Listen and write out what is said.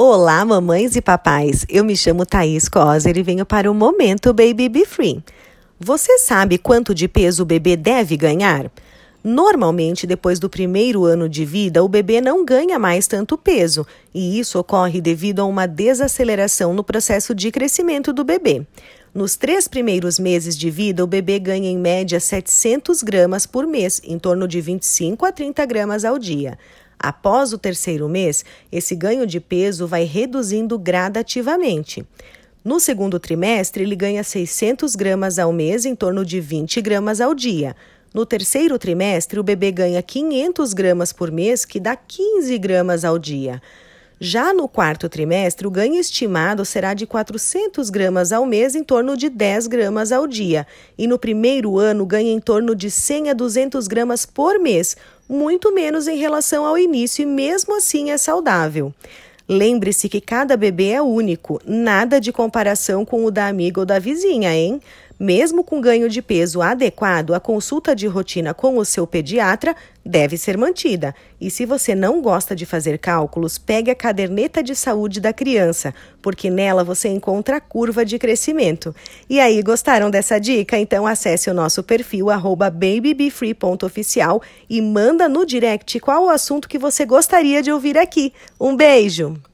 Olá, mamães e papais. Eu me chamo Thaís Coser e venho para o Momento Baby Be Free. Você sabe quanto de peso o bebê deve ganhar? Normalmente, depois do primeiro ano de vida, o bebê não ganha mais tanto peso, e isso ocorre devido a uma desaceleração no processo de crescimento do bebê. Nos três primeiros meses de vida, o bebê ganha em média 700 gramas por mês, em torno de 25 a 30 gramas ao dia. Após o terceiro mês, esse ganho de peso vai reduzindo gradativamente. No segundo trimestre, ele ganha 600 gramas ao mês, em torno de 20 gramas ao dia. No terceiro trimestre, o bebê ganha 500 gramas por mês, que dá 15 gramas ao dia. Já no quarto trimestre, o ganho estimado será de 400 gramas ao mês, em torno de 10 gramas ao dia. E no primeiro ano, ganha em torno de 100 a 200 gramas por mês, muito menos em relação ao início, e mesmo assim é saudável. Lembre-se que cada bebê é único, nada de comparação com o da amiga ou da vizinha, hein? Mesmo com ganho de peso adequado, a consulta de rotina com o seu pediatra deve ser mantida. E se você não gosta de fazer cálculos, pegue a caderneta de saúde da criança, porque nela você encontra a curva de crescimento. E aí, gostaram dessa dica? Então acesse o nosso perfil babybefree.oficial e manda no direct qual o assunto que você gostaria de ouvir aqui. Um beijo!